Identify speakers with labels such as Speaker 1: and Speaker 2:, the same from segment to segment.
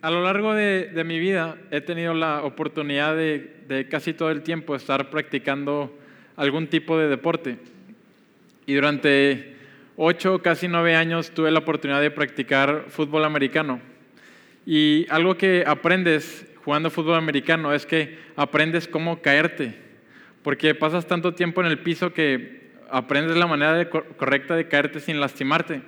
Speaker 1: a lo largo de, mi vida he tenido la oportunidad de, casi todo el tiempo estar practicando algún tipo de deporte. Y durante ocho, casi nueve años tuve la oportunidad de practicar fútbol americano. Y algo que aprendes jugando fútbol americano es que aprendes cómo caerte, porque pasas tanto tiempo en el piso que aprendes la manera correcta de caerte sin lastimarte.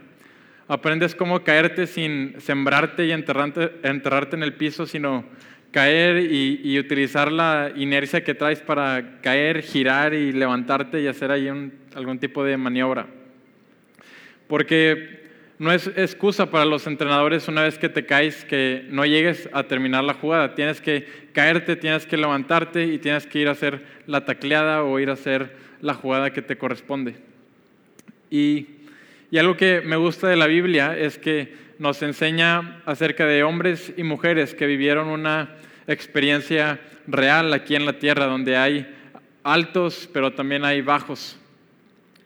Speaker 1: Aprendes cómo caerte sin sembrarte y enterrarte, en el piso, sino caer y, utilizar la inercia que traes para caer, girar y levantarte y hacer ahí algún tipo de maniobra. Porque no es excusa para los entrenadores una vez que te caes que no llegues a terminar la jugada. Tienes que caerte, tienes que levantarte y tienes que ir a hacer la tacleada o ir a hacer la jugada que te corresponde. Y y algo que me gusta de la Biblia es que nos enseña acerca de hombres y mujeres que vivieron una experiencia real aquí en la tierra, donde hay altos, pero también hay bajos.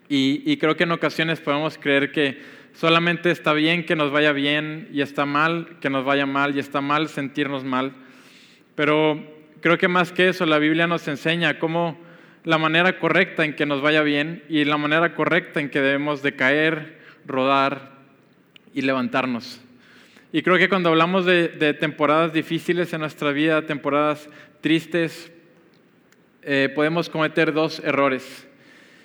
Speaker 1: Y, creo que en ocasiones podemos creer que solamente está bien que nos vaya bien y está mal que nos vaya mal y está mal sentirnos mal. Pero creo que más que eso, la Biblia nos enseña cómo la manera correcta en que nos vaya bien y la manera correcta en que debemos de caer, rodar y levantarnos. Y creo que cuando hablamos de, temporadas difíciles en nuestra vida, temporadas tristes, eh, podemos cometer dos errores.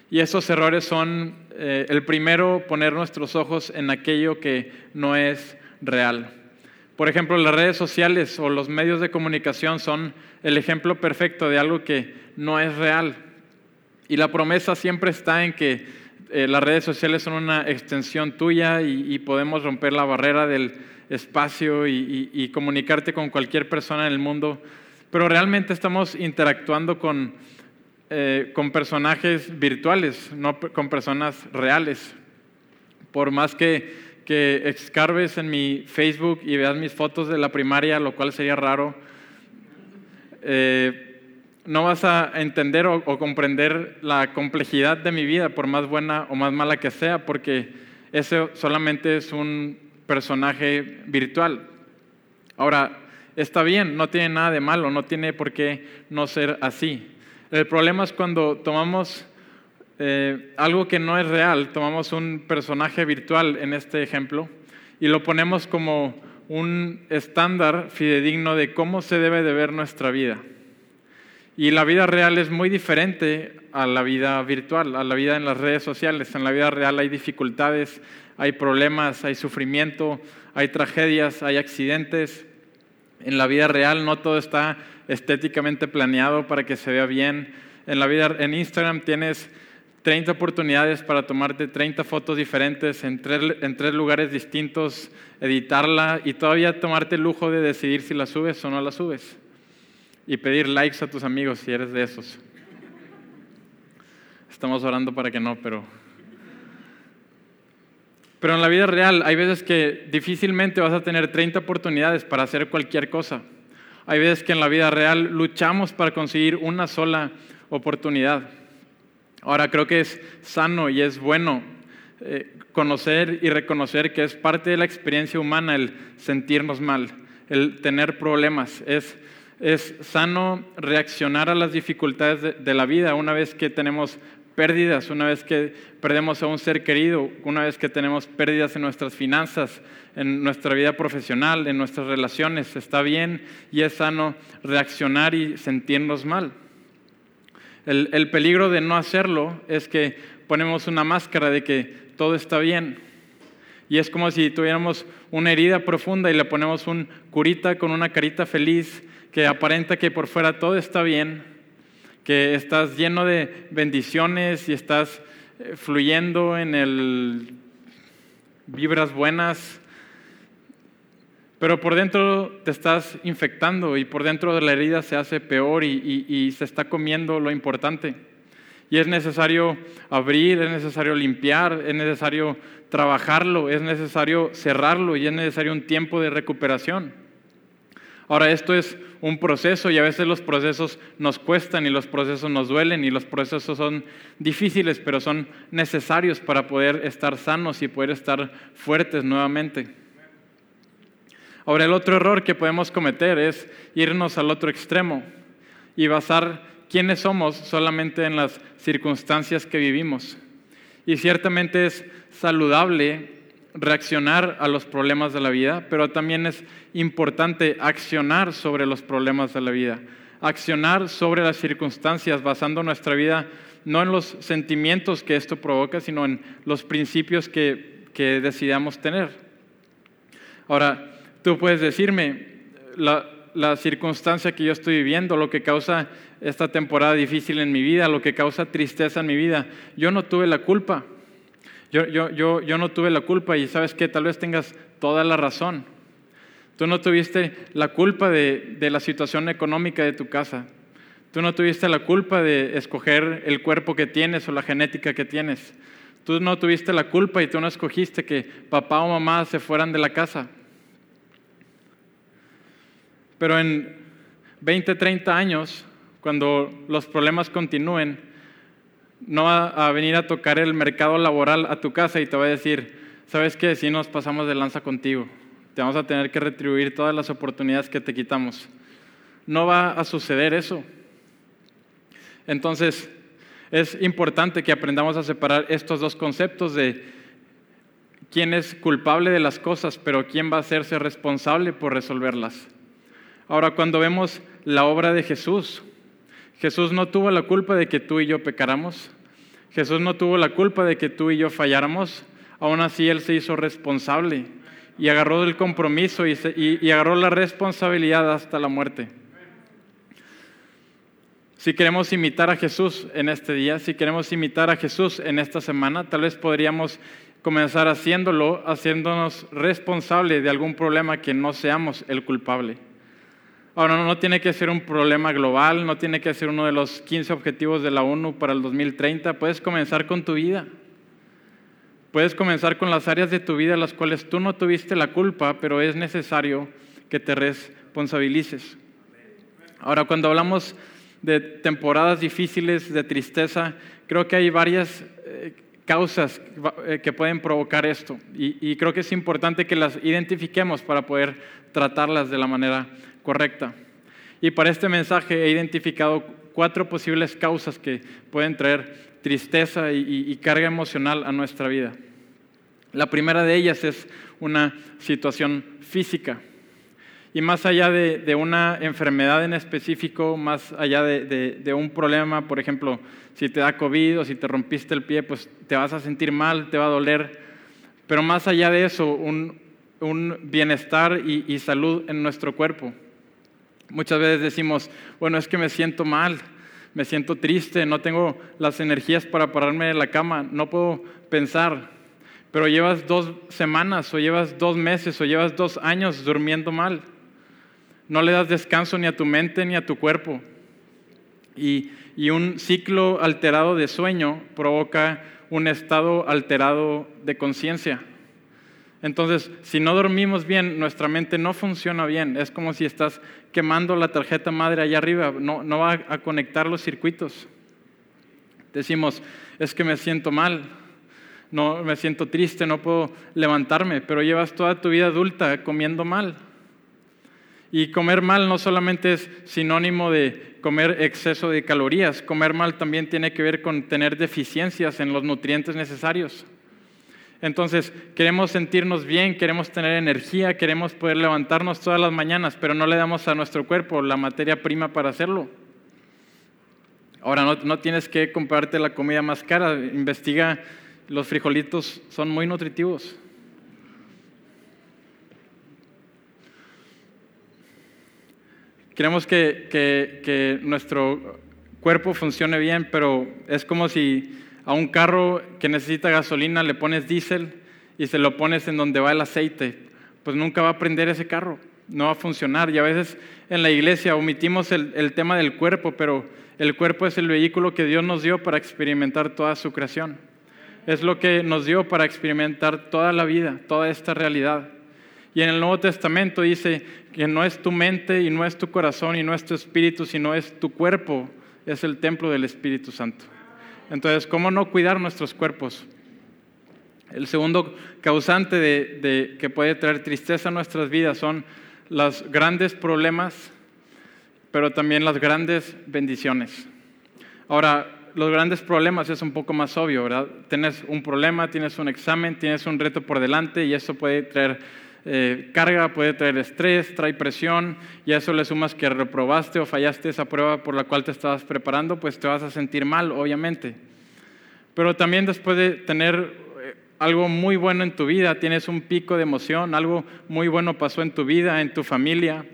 Speaker 1: Y esos errores son, eh, el primero, poner nuestros ojos en aquello que no es real. Por ejemplo, las redes sociales o los medios de comunicación son el ejemplo perfecto de algo que no es real. Y la promesa siempre está en que eh, las redes sociales son una extensión tuya y, podemos romper la barrera del espacio y, comunicarte con cualquier persona en el mundo, pero realmente estamos interactuando con, eh, con personajes virtuales, no con personas reales. Por más que, que excarbes en mi Facebook y veas mis fotos de la primaria, lo cual sería raro, eh, no vas a entender o, comprender la complejidad de mi vida, por más buena o más mala que sea, porque ese solamente es un personaje virtual. Ahora, está bien, no tiene nada de malo, no tiene por qué no ser así. El problema es cuando tomamos eh, algo que no es real, tomamos un personaje virtual en este ejemplo y lo ponemos como un estándar fidedigno de cómo se debe de ver nuestra vida. Y la vida real es muy diferente a la vida virtual, a la vida en las redes sociales. En la vida real hay dificultades, hay problemas, hay sufrimiento, hay tragedias, hay accidentes. En la vida real no todo está estéticamente planeado para que se vea bien. En la vida en Instagram tienes 30 oportunidades para tomarte 30 fotos diferentes en tres, en tres lugares distintos, editarla y todavía tomarte el lujo de decidir si la subes o no la subes y pedir likes a tus amigos si eres de esos. Estamos orando para que no, pero... Pero en la vida real hay veces que difícilmente vas a tener 30 oportunidades para hacer cualquier cosa. Hay veces que en la vida real luchamos para conseguir una sola oportunidad. Ahora creo que es sano y es bueno eh, conocer y reconocer que es parte de la experiencia humana el sentirnos mal, el tener problemas. Es es sano reaccionar a las dificultades de, la vida una vez que tenemos pérdidas, una vez que perdemos a un ser querido, una vez que tenemos pérdidas en nuestras finanzas, en nuestra vida profesional, en nuestras relaciones. Está bien y es sano reaccionar y sentirnos mal. El, el peligro de no hacerlo es que ponemos una máscara de que todo está bien. Y es como si tuviéramos una herida profunda y le ponemos un curita con una carita feliz que aparenta que por fuera todo está bien, que estás lleno de bendiciones y estás eh, fluyendo en el vibras buenas, pero por dentro te estás infectando y por dentro de la herida se hace peor y, y se está comiendo lo importante. Y es necesario abrir, es necesario limpiar, es necesario trabajarlo, es necesario cerrarlo y es necesario un tiempo de recuperación. Ahora, esto es un proceso y a veces los procesos nos cuestan y los procesos nos duelen y los procesos son difíciles, pero son necesarios para poder estar sanos y poder estar fuertes nuevamente. Ahora, el otro error que podemos cometer es irnos al otro extremo y basar quiénes somos solamente en las circunstancias que vivimos. Y ciertamente es saludable reaccionar a los problemas de la vida, pero también es importante accionar sobre los problemas de la vida, accionar sobre las circunstancias basando nuestra vida no en los sentimientos que esto provoca, sino en los principios que, que decidamos tener. Ahora, tú puedes decirme, la, la circunstancia que yo estoy viviendo, lo que causa esta temporada difícil en mi vida, lo que causa tristeza en mi vida, yo no tuve la culpa. Yo, yo, yo, yo no tuve la culpa y sabes que tal vez tengas toda la razón. Tú no tuviste la culpa de, de la situación económica de tu casa. Tú no tuviste la culpa de escoger el cuerpo que tienes o la genética que tienes. Tú no tuviste la culpa y tú no escogiste que papá o mamá se fueran de la casa. Pero en 20, 30 años, cuando los problemas continúen, no va a venir a tocar el mercado laboral a tu casa y te va a decir, ¿sabes qué? Si nos pasamos de lanza contigo, te vamos a tener que retribuir todas las oportunidades que te quitamos. No va a suceder eso. Entonces, es importante que aprendamos a separar estos dos conceptos de quién es culpable de las cosas, pero quién va a hacerse responsable por resolverlas. Ahora, cuando vemos la obra de Jesús, Jesús no tuvo la culpa de que tú y yo pecáramos. Jesús no tuvo la culpa de que tú y yo falláramos. Aún así, Él se hizo responsable y agarró el compromiso y, agarró la responsabilidad hasta la muerte. Si queremos imitar a Jesús en este día, si queremos imitar a Jesús en esta semana, tal vez podríamos comenzar haciéndolo, haciéndonos responsable de algún problema que no seamos el culpable. Ahora, no, tiene que ser un problema global, no tiene que ser uno de los 15 objetivos de la ONU para el 2030. Puedes comenzar con tu vida. Puedes comenzar con las áreas de tu vida en las cuales tú no tuviste la culpa, pero es necesario que te responsabilices. Ahora, cuando hablamos de temporadas difíciles, de tristeza, creo que hay varias eh, causas eh, que pueden provocar esto y, y creo que es importante que las identifiquemos para poder tratarlas de la manera correcta. Y para este mensaje he identificado cuatro posibles causas que pueden traer tristeza y, carga emocional a nuestra vida. La primera de ellas es una situación física. Y más allá de, una enfermedad en específico, más allá de, un problema, por ejemplo, si te da COVID o si te rompiste el pie, pues te vas a sentir mal, te va a doler. Pero más allá de eso, un, bienestar y salud en nuestro cuerpo. Muchas veces decimos, bueno, es que me siento mal, me siento triste, no tengo las energías para pararme de la cama, no puedo pensar, pero llevas dos semanas o llevas dos meses o llevas dos años durmiendo mal. No le das descanso ni a tu mente ni a tu cuerpo. Y, y un ciclo alterado de sueño provoca un estado alterado de conciencia. Entonces, si no dormimos bien, nuestra mente no funciona bien. Es como si estás quemando la tarjeta madre allá arriba, no, no va a conectar los circuitos. Decimos, es que me siento mal, no me siento triste, no puedo levantarme, pero llevas toda tu vida adulta comiendo mal. Y comer mal no solamente es sinónimo de comer exceso de calorías, comer mal también tiene que ver con tener deficiencias en los nutrientes necesarios. Entonces, queremos sentirnos bien, queremos tener energía, queremos poder levantarnos todas las mañanas, pero no le damos a nuestro cuerpo la materia prima para hacerlo. Ahora, no, tienes que comprarte la comida más cara, investiga, los frijolitos son muy nutritivos. Queremos que, que nuestro cuerpo funcione bien, pero es como si a un carro que necesita gasolina le pones diésel y se lo pones en donde va el aceite, pues nunca va a prender ese carro, no va a funcionar. Y a veces en la iglesia omitimos el, el tema del cuerpo, pero el cuerpo es el vehículo que Dios nos dio para experimentar toda su creación. Es lo que nos dio para experimentar toda la vida, toda esta realidad. Y en el Nuevo Testamento dice que no es tu mente y no es tu corazón y no es tu espíritu, sino es tu cuerpo, es el templo del Espíritu Santo. Entonces, ¿cómo no cuidar nuestros cuerpos? El segundo causante de, que puede traer tristeza a nuestras vidas son los grandes problemas, pero también las grandes bendiciones. Ahora, los grandes problemas es un poco más obvio, ¿verdad? Tienes un problema, tienes un examen, tienes un reto por delante y eso puede traer eh, carga, puede traer estrés, trae presión y a eso le sumas que reprobaste o fallaste esa prueba por la cual te estabas preparando, pues te vas a sentir mal, obviamente. Pero también después de tener algo muy bueno en tu vida, tienes un pico de emoción, algo muy bueno pasó en tu vida, en tu familia.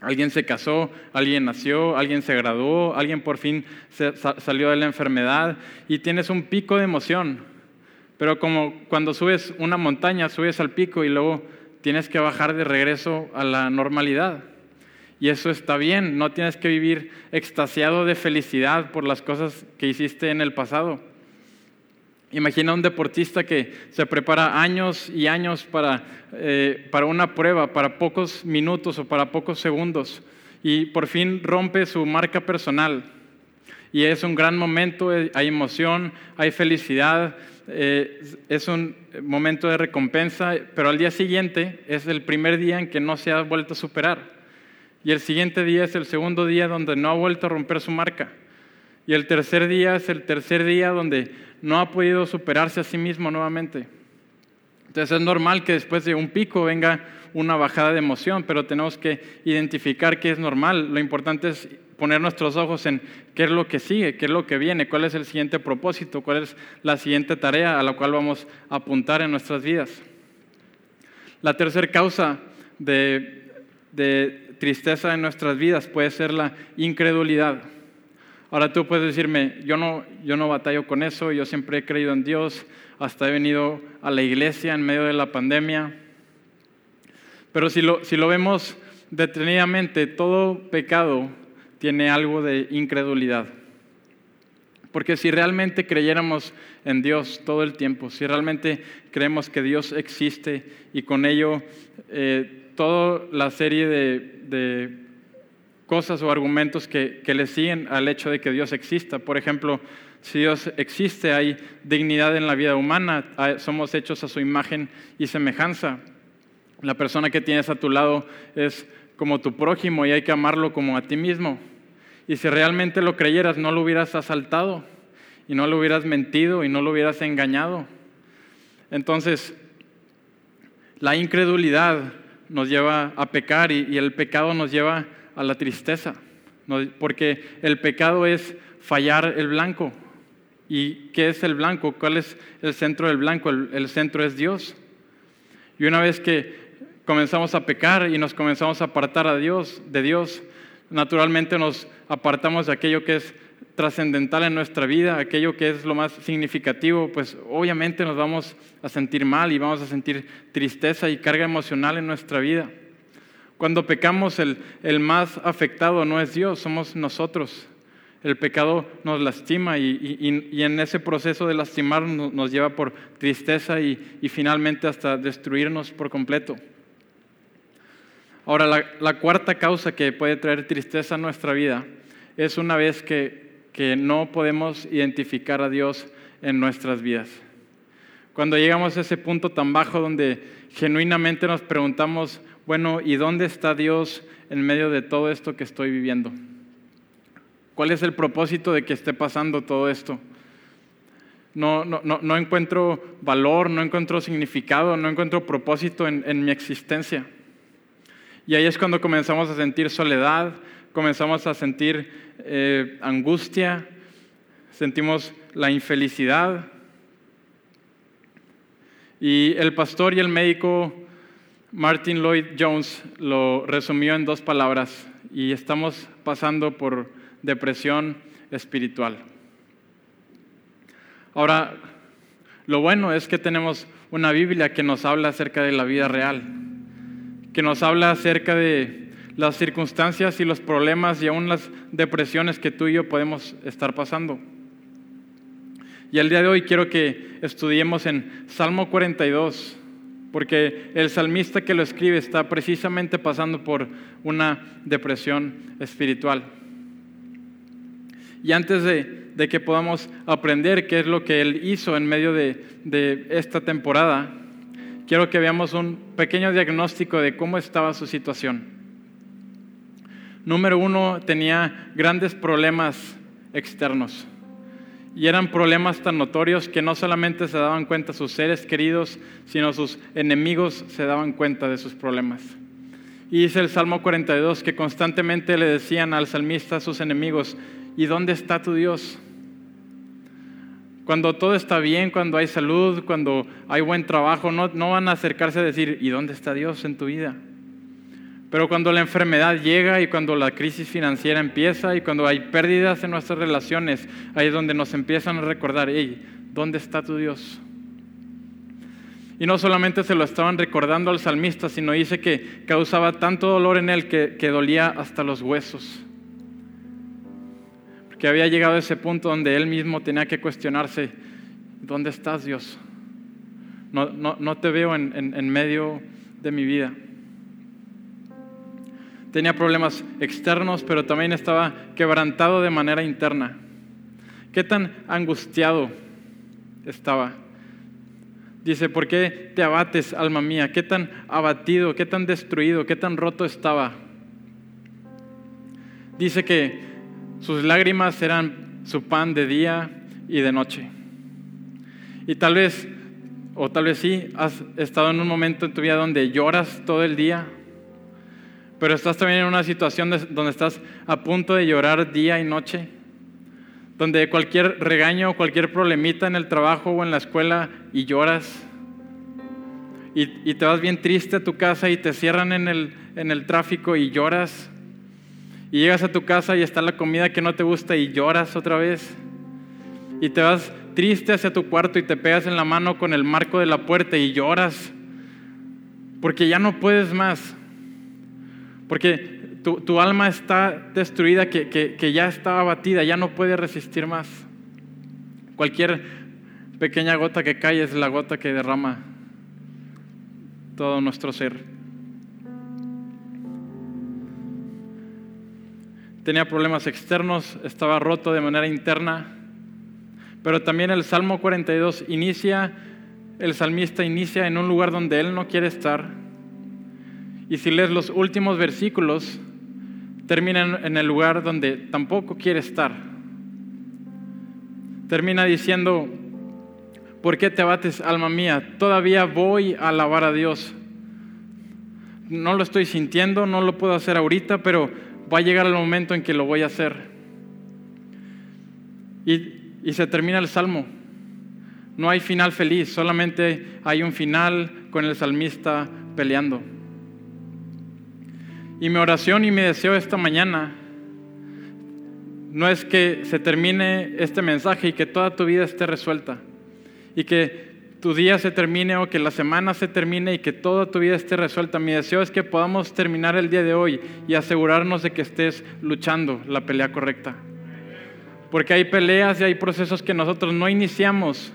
Speaker 1: Alguien se casó, alguien nació, alguien se graduó, alguien por fin salió de la enfermedad y tienes un pico de emoción. Pero como cuando subes una montaña, subes al pico y luego tienes que bajar de regreso a la normalidad. Y eso está bien, no tienes que vivir extasiado de felicidad por las cosas que hiciste en el pasado. Imagina un deportista que se prepara años y años para, eh, para una prueba, para pocos minutos o para pocos segundos, y por fin rompe su marca personal. Y es un gran momento, hay emoción, hay felicidad, eh, es un momento de recompensa, pero al día siguiente es el primer día en que no se ha vuelto a superar. Y el siguiente día es el segundo día donde no ha vuelto a romper su marca. Y el tercer día es el tercer día donde no ha podido superarse a sí mismo nuevamente. Entonces es normal que después de un pico venga una bajada de emoción, pero tenemos que identificar qué es normal. Lo importante es poner nuestros ojos en qué es lo que sigue, qué es lo que viene, cuál es el siguiente propósito, cuál es la siguiente tarea a la cual vamos a apuntar en nuestras vidas. La tercera causa de, de tristeza en nuestras vidas puede ser la incredulidad. Ahora tú puedes decirme, yo no, yo no batallo con eso, yo siempre he creído en Dios, hasta he venido a la iglesia en medio de la pandemia. Pero si lo, si lo vemos detenidamente, todo pecado tiene algo de incredulidad. Porque si realmente creyéramos en Dios todo el tiempo, si realmente creemos que Dios existe y con ello eh, toda la serie de cosas o argumentos que, le siguen al hecho de que Dios exista. Por ejemplo, si Dios existe, hay dignidad en la vida humana, somos hechos a su imagen y semejanza. La persona que tienes a tu lado es como tu prójimo y hay que amarlo como a ti mismo. Y si realmente lo creyeras, no lo hubieras asaltado y no lo hubieras mentido y no lo hubieras engañado. Entonces, la incredulidad nos lleva a pecar y, el pecado nos lleva a la tristeza, porque el pecado es fallar el blanco. ¿Y qué es el blanco? ¿Cuál es el centro del blanco? El, centro es Dios. Y una vez que comenzamos a pecar y nos comenzamos a apartar a Dios, de Dios, naturalmente nos apartamos de aquello que es trascendental en nuestra vida, aquello que es lo más significativo, pues obviamente nos vamos a sentir mal y vamos a sentir tristeza y carga emocional en nuestra vida. Cuando pecamos, el, más afectado no es Dios, somos nosotros. El pecado nos lastima y, en ese proceso de lastimar nos, lleva por tristeza y, finalmente hasta destruirnos por completo. Ahora, la, cuarta causa que puede traer tristeza a nuestra vida es una vez que, que no podemos identificar a Dios en nuestras vidas. Cuando llegamos a ese punto tan bajo donde genuinamente nos preguntamos, bueno, ¿y dónde está Dios en medio de todo esto que estoy viviendo? ¿Cuál es el propósito de que esté pasando todo esto? No, no, no, encuentro valor, no encuentro significado, no encuentro propósito en, mi existencia. Y ahí es cuando comenzamos a sentir soledad, comenzamos a sentir eh, angustia, sentimos la infelicidad. Y el pastor y el médico Martin Lloyd Jones lo resumió en dos palabras y estamos pasando por depresión espiritual. Ahora, lo bueno es que tenemos una Biblia que nos habla acerca de la vida real, que nos habla acerca de las circunstancias y los problemas y aún las depresiones que tú y yo podemos estar pasando. Y el día de hoy quiero que estudiemos en Salmo 42, porque el salmista que lo escribe está precisamente pasando por una depresión espiritual. Y antes de, de que podamos aprender qué es lo que Él hizo en medio de, de esta temporada, quiero que veamos un pequeño diagnóstico de cómo estaba su situación. Número uno, tenía grandes problemas externos. Y eran problemas tan notorios que no solamente se daban cuenta sus seres queridos, sino sus enemigos se daban cuenta de sus problemas. Y dice el Salmo 42 que constantemente le decían al salmista sus enemigos, ¿y dónde está tu Dios? Cuando todo está bien, cuando hay salud, cuando hay buen trabajo, no, no van a acercarse a decir, ¿y dónde está Dios en tu vida? Pero cuando la enfermedad llega y cuando la crisis financiera empieza y cuando hay pérdidas en nuestras relaciones, ahí es donde nos empiezan a recordar, hey, ¿dónde está tu Dios? Y no solamente se lo estaban recordando al salmista, sino dice que causaba tanto dolor en él que, que dolía hasta los huesos. Porque había llegado a ese punto donde él mismo tenía que cuestionarse, ¿dónde estás Dios? No, no, no te veo en, en medio de mi vida tenía problemas externos, pero también estaba quebrantado de manera interna. ¿Qué tan angustiado estaba? Dice, ¿por qué te abates, alma mía? ¿Qué tan abatido, qué tan destruido, qué tan roto estaba? Dice que sus lágrimas eran su pan de día y de noche. Y tal vez, o tal vez sí, has estado en un momento en tu vida donde lloras todo el día, pero estás también en una situación donde estás a punto de llorar día y noche, donde cualquier regaño, cualquier problemita en el trabajo o en la escuela y lloras. Y, te vas bien triste a tu casa y te cierran en el, en el tráfico y lloras. Y llegas a tu casa y está la comida que no te gusta y lloras otra vez. Y te vas triste hacia tu cuarto y te pegas en la mano con el marco de la puerta y lloras. Porque ya no puedes más. Porque tu, alma está destruida, que, ya está abatida, ya no puede resistir más. Cualquier pequeña gota que cae es la gota que derrama todo nuestro ser. Tenía problemas externos, estaba roto de manera interna, pero también el Salmo 42 inicia, el salmista inicia en un lugar donde él no quiere estar y si lees los últimos versículos, terminan en el lugar donde tampoco quiere estar. Termina diciendo, ¿por qué te abates, alma mía? Todavía voy a alabar a Dios. No lo estoy sintiendo, no lo puedo hacer ahorita, pero va a llegar el momento en que lo voy a hacer. Y, y se termina el salmo. No hay final feliz, solamente hay un final con el salmista peleando. Y mi oración y mi deseo esta mañana no es que se termine este mensaje y que toda tu vida esté resuelta. Y que tu día se termine o que la semana se termine y que toda tu vida esté resuelta. Mi deseo es que podamos terminar el día de hoy y asegurarnos de que estés luchando la pelea correcta. Porque hay peleas y hay procesos que nosotros no iniciamos,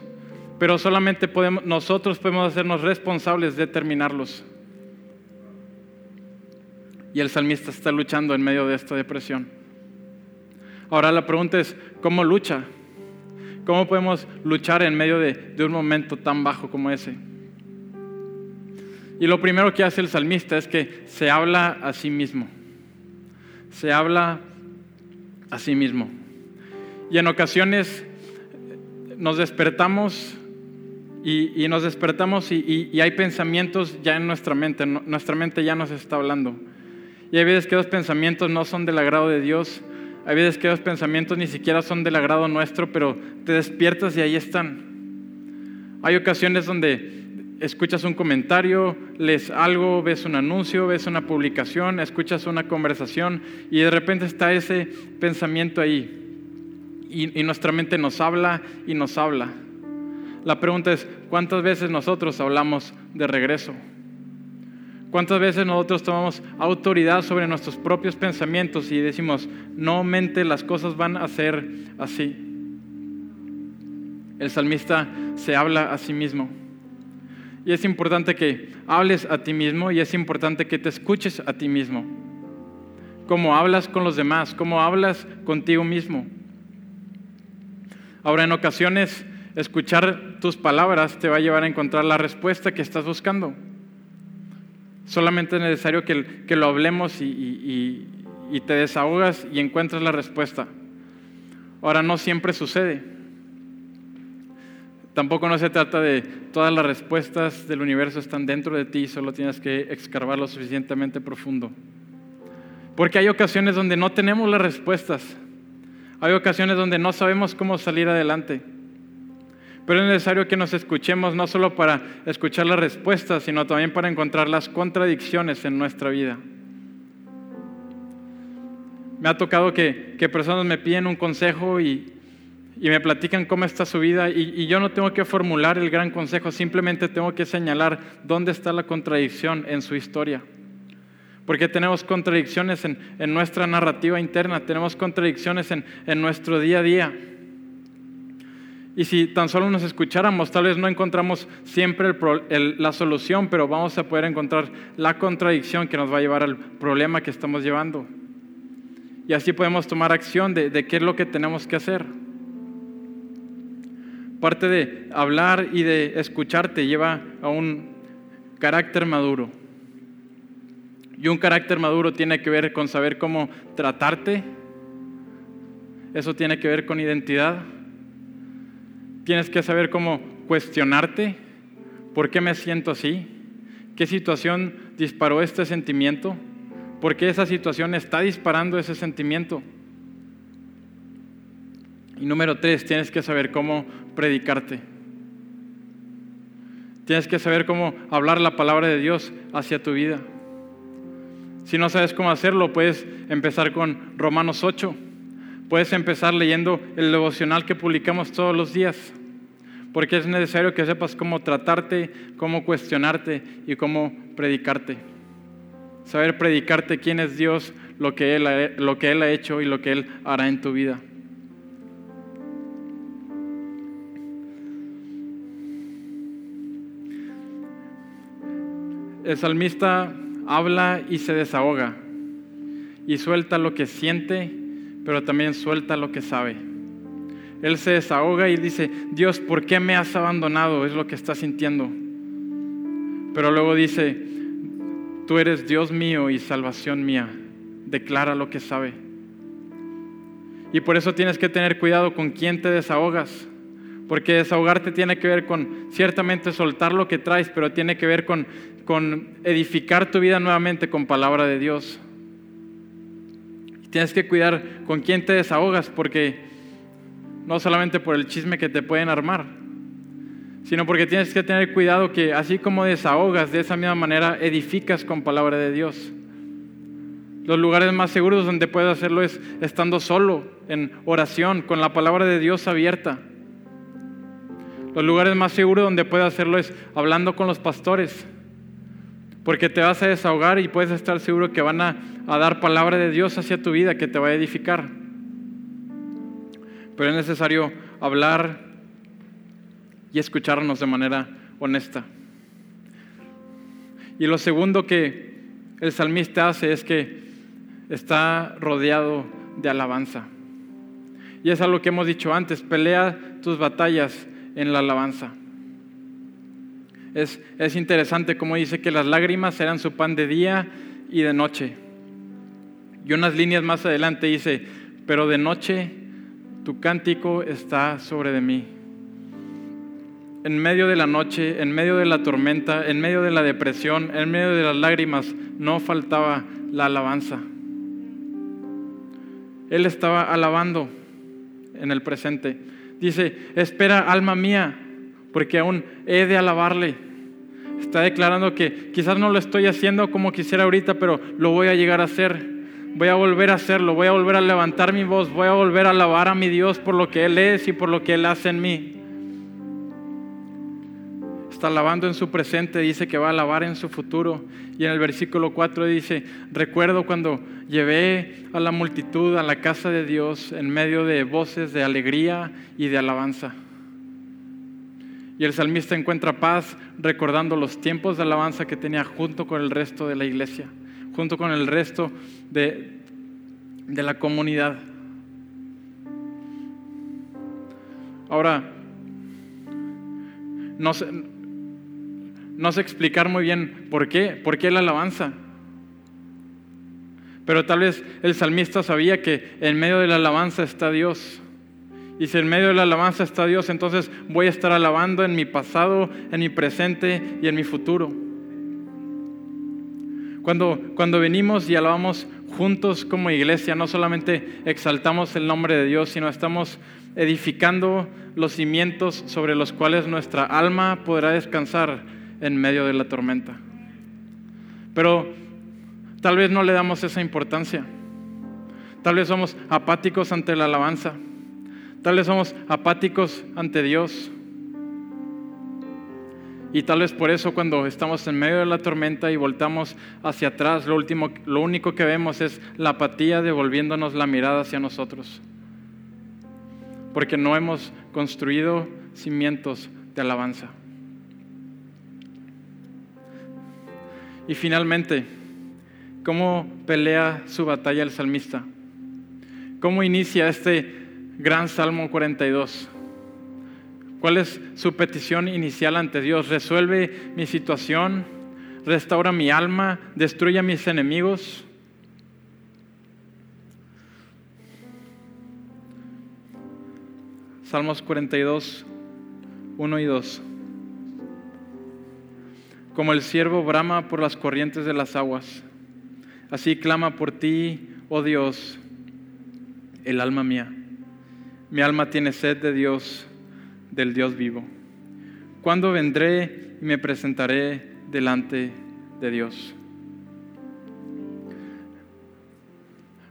Speaker 1: pero solamente podemos, nosotros podemos hacernos responsables de terminarlos. Y el salmista está luchando en medio de esta depresión. Ahora la pregunta es, ¿cómo lucha? ¿Cómo podemos luchar en medio de, un momento tan bajo como ese? Y lo primero que hace el salmista es que se habla a sí mismo. Se habla a sí mismo. Y en ocasiones nos despertamos y, nos despertamos y, y, hay pensamientos ya en nuestra mente. Nuestra mente ya nos está hablando. Y hay veces que los pensamientos no son del agrado de Dios. Hay veces que los pensamientos ni siquiera son del agrado nuestro, pero te despiertas y ahí están. Hay ocasiones donde escuchas un comentario, lees algo, ves un anuncio, ves una publicación, escuchas una conversación y de repente está ese pensamiento ahí. Y, y nuestra mente nos habla y nos habla. La pregunta es, ¿cuántas veces nosotros hablamos de regreso? ¿Cuántas veces nosotros tomamos autoridad sobre nuestros propios pensamientos y decimos, no mente, las cosas van a ser así? El salmista se habla a sí mismo. Y es importante que hables a ti mismo y es importante que te escuches a ti mismo. Cómo hablas con los demás, cómo hablas contigo mismo. Ahora, en ocasiones, escuchar tus palabras te va a llevar a encontrar la respuesta que estás buscando. Solamente es necesario que, lo hablemos y, y te desahogas y encuentras la respuesta. Ahora, no siempre sucede. Tampoco no se trata de todas las respuestas del universo están dentro de ti, solo tienes que excavar lo suficientemente profundo. Porque hay ocasiones donde no tenemos las respuestas. Hay ocasiones donde no sabemos cómo salir adelante. Pero es necesario que nos escuchemos no solo para escuchar las respuestas, sino también para encontrar las contradicciones en nuestra vida. Me ha tocado que, personas me piden un consejo y, me platican cómo está su vida y, y, yo no tengo que formular el gran consejo, simplemente tengo que señalar dónde está la contradicción en su historia. Porque tenemos contradicciones en, nuestra narrativa interna, tenemos contradicciones en, nuestro día a día. Y si tan solo nos escucháramos, tal vez no encontramos siempre la solución, pero vamos a poder encontrar la contradicción que nos va a llevar al problema que estamos llevando. Y así podemos tomar acción de, de qué es lo que tenemos que hacer. Parte de hablar y de escucharte lleva a un carácter maduro. Y un carácter maduro tiene que ver con saber cómo tratarte. Eso tiene que ver con identidad. Tienes que saber cómo cuestionarte. ¿Por qué me siento así? ¿Qué situación disparó este sentimiento? ¿Por qué esa situación está disparando ese sentimiento? Y número tres, tienes que saber cómo predicarte. Tienes que saber cómo hablar la palabra de Dios hacia tu vida. Si no sabes cómo hacerlo, puedes empezar con Romanos 8. Puedes empezar leyendo el devocional que publicamos todos los días, porque es necesario que sepas cómo tratarte, cómo cuestionarte y cómo predicarte. Saber predicarte quién es Dios, lo que Él ha, hecho y lo que Él hará en tu vida. El salmista habla y se desahoga y suelta lo que siente, pero también suelta lo que sabe. Él se desahoga y dice, Dios, ¿por qué me has abandonado? Es lo que está sintiendo. Pero luego dice, tú eres Dios mío y salvación mía. Declara lo que sabe. Y por eso tienes que tener cuidado con quién te desahogas. Porque desahogarte tiene que ver con ciertamente soltar lo que traes, pero tiene que ver con con edificar tu vida nuevamente con palabra de Dios. Tienes que cuidar con quién te desahogas, porque no solamente por el chisme que te pueden armar, sino porque tienes que tener cuidado que así como desahogas, de esa misma manera edificas con palabra de Dios. Los lugares más seguros donde puedes hacerlo es estando solo, en oración, con la palabra de Dios abierta. Los lugares más seguros donde puedes hacerlo es hablando con los pastores, porque te vas a desahogar y puedes estar seguro que van a, dar palabra de Dios hacia tu vida que te va a edificar. Pero es necesario hablar y escucharnos de manera honesta. Y lo segundo que el salmista hace es que está rodeado de alabanza. Y es algo que hemos dicho antes, pelea tus batallas en la alabanza. Es, interesante como dice que las lágrimas eran su pan de día y de noche. Y unas líneas más adelante dice, pero de noche tu cántico está sobre de mí. En medio de la noche, en medio de la tormenta, en medio de la depresión, en medio de las lágrimas, no faltaba la alabanza. Él estaba alabando en el presente. Dice, espera alma mía, porque aún he de alabarle. Está declarando que quizás no lo estoy haciendo como quisiera ahorita, pero lo voy a llegar a hacer. Voy a volver a hacerlo, voy a volver a levantar mi voz, voy a volver a alabar a mi Dios por lo que Él es y por lo que Él hace en mí. Está alabando en su presente, dice que va a alabar en su futuro. Y en el versículo 4 dice, recuerdo cuando llevé a la multitud a la casa de Dios en medio de voces de alegría y de alabanza. Y el salmista encuentra paz recordando los tiempos de alabanza que tenía junto con el resto de la iglesia, junto con el resto de, de la comunidad. Ahora, no sé, no sé explicar muy bien por qué, por qué la alabanza. Pero tal vez el salmista sabía que en medio de la alabanza está Dios. Y si en medio de la alabanza está Dios, entonces voy a estar alabando en mi pasado, en mi presente y en mi futuro. Cuando, cuando venimos y alabamos juntos como iglesia, no solamente exaltamos el nombre de Dios, sino estamos edificando los cimientos sobre los cuales nuestra alma podrá descansar en medio de la tormenta. Pero tal vez no le damos esa importancia. Tal vez somos apáticos ante la alabanza. Tal vez somos apáticos ante Dios. Y tal vez por eso cuando estamos en medio de la tormenta y voltamos hacia atrás, lo, último, lo único que vemos es la apatía devolviéndonos la mirada hacia nosotros. Porque no hemos construido cimientos de alabanza. Y finalmente, ¿cómo pelea su batalla el salmista? ¿Cómo inicia este gran Salmo 42? ¿Cuál es su petición inicial ante Dios? ¿Resuelve mi situación? ¿Restaura mi alma? ¿Destruye a mis enemigos? Salmos 42, 1 y 2 como el siervo brama por las corrientes de las aguas. Así clama por ti, oh Dios, el alma mía. Mi alma tiene sed de Dios, del Dios vivo. ¿Cuándo vendré y me presentaré delante de Dios?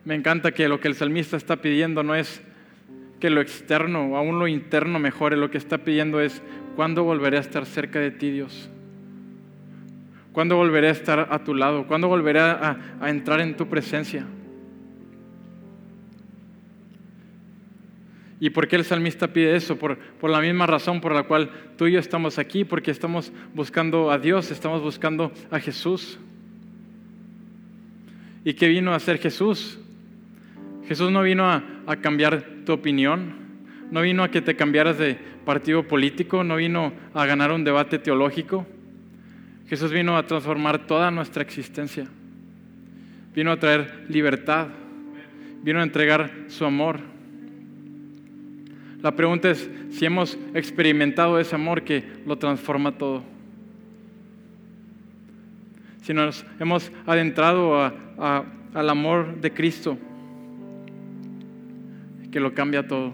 Speaker 1: Me encanta que lo que el salmista está pidiendo no es que lo externo o aún lo interno mejore, lo que está pidiendo es, ¿cuándo volveré a estar cerca de ti, Dios? ¿Cuándo volveré a estar a tu lado? ¿Cuándo volveré a, entrar en tu presencia? ¿Y por qué el salmista pide eso? Por, por, la misma razón por la cual tú y yo estamos aquí, porque estamos buscando a Dios, estamos buscando a Jesús. ¿Y qué vino a hacer Jesús? Jesús no vino a, a cambiar tu opinión, no vino a que te cambiaras de partido político, no vino a ganar un debate teológico. Jesús vino a transformar toda nuestra existencia. Vino a traer libertad. Vino a entregar su amor. La pregunta es si hemos experimentado ese amor que lo transforma todo. Si nos hemos adentrado al amor de Cristo que lo cambia todo.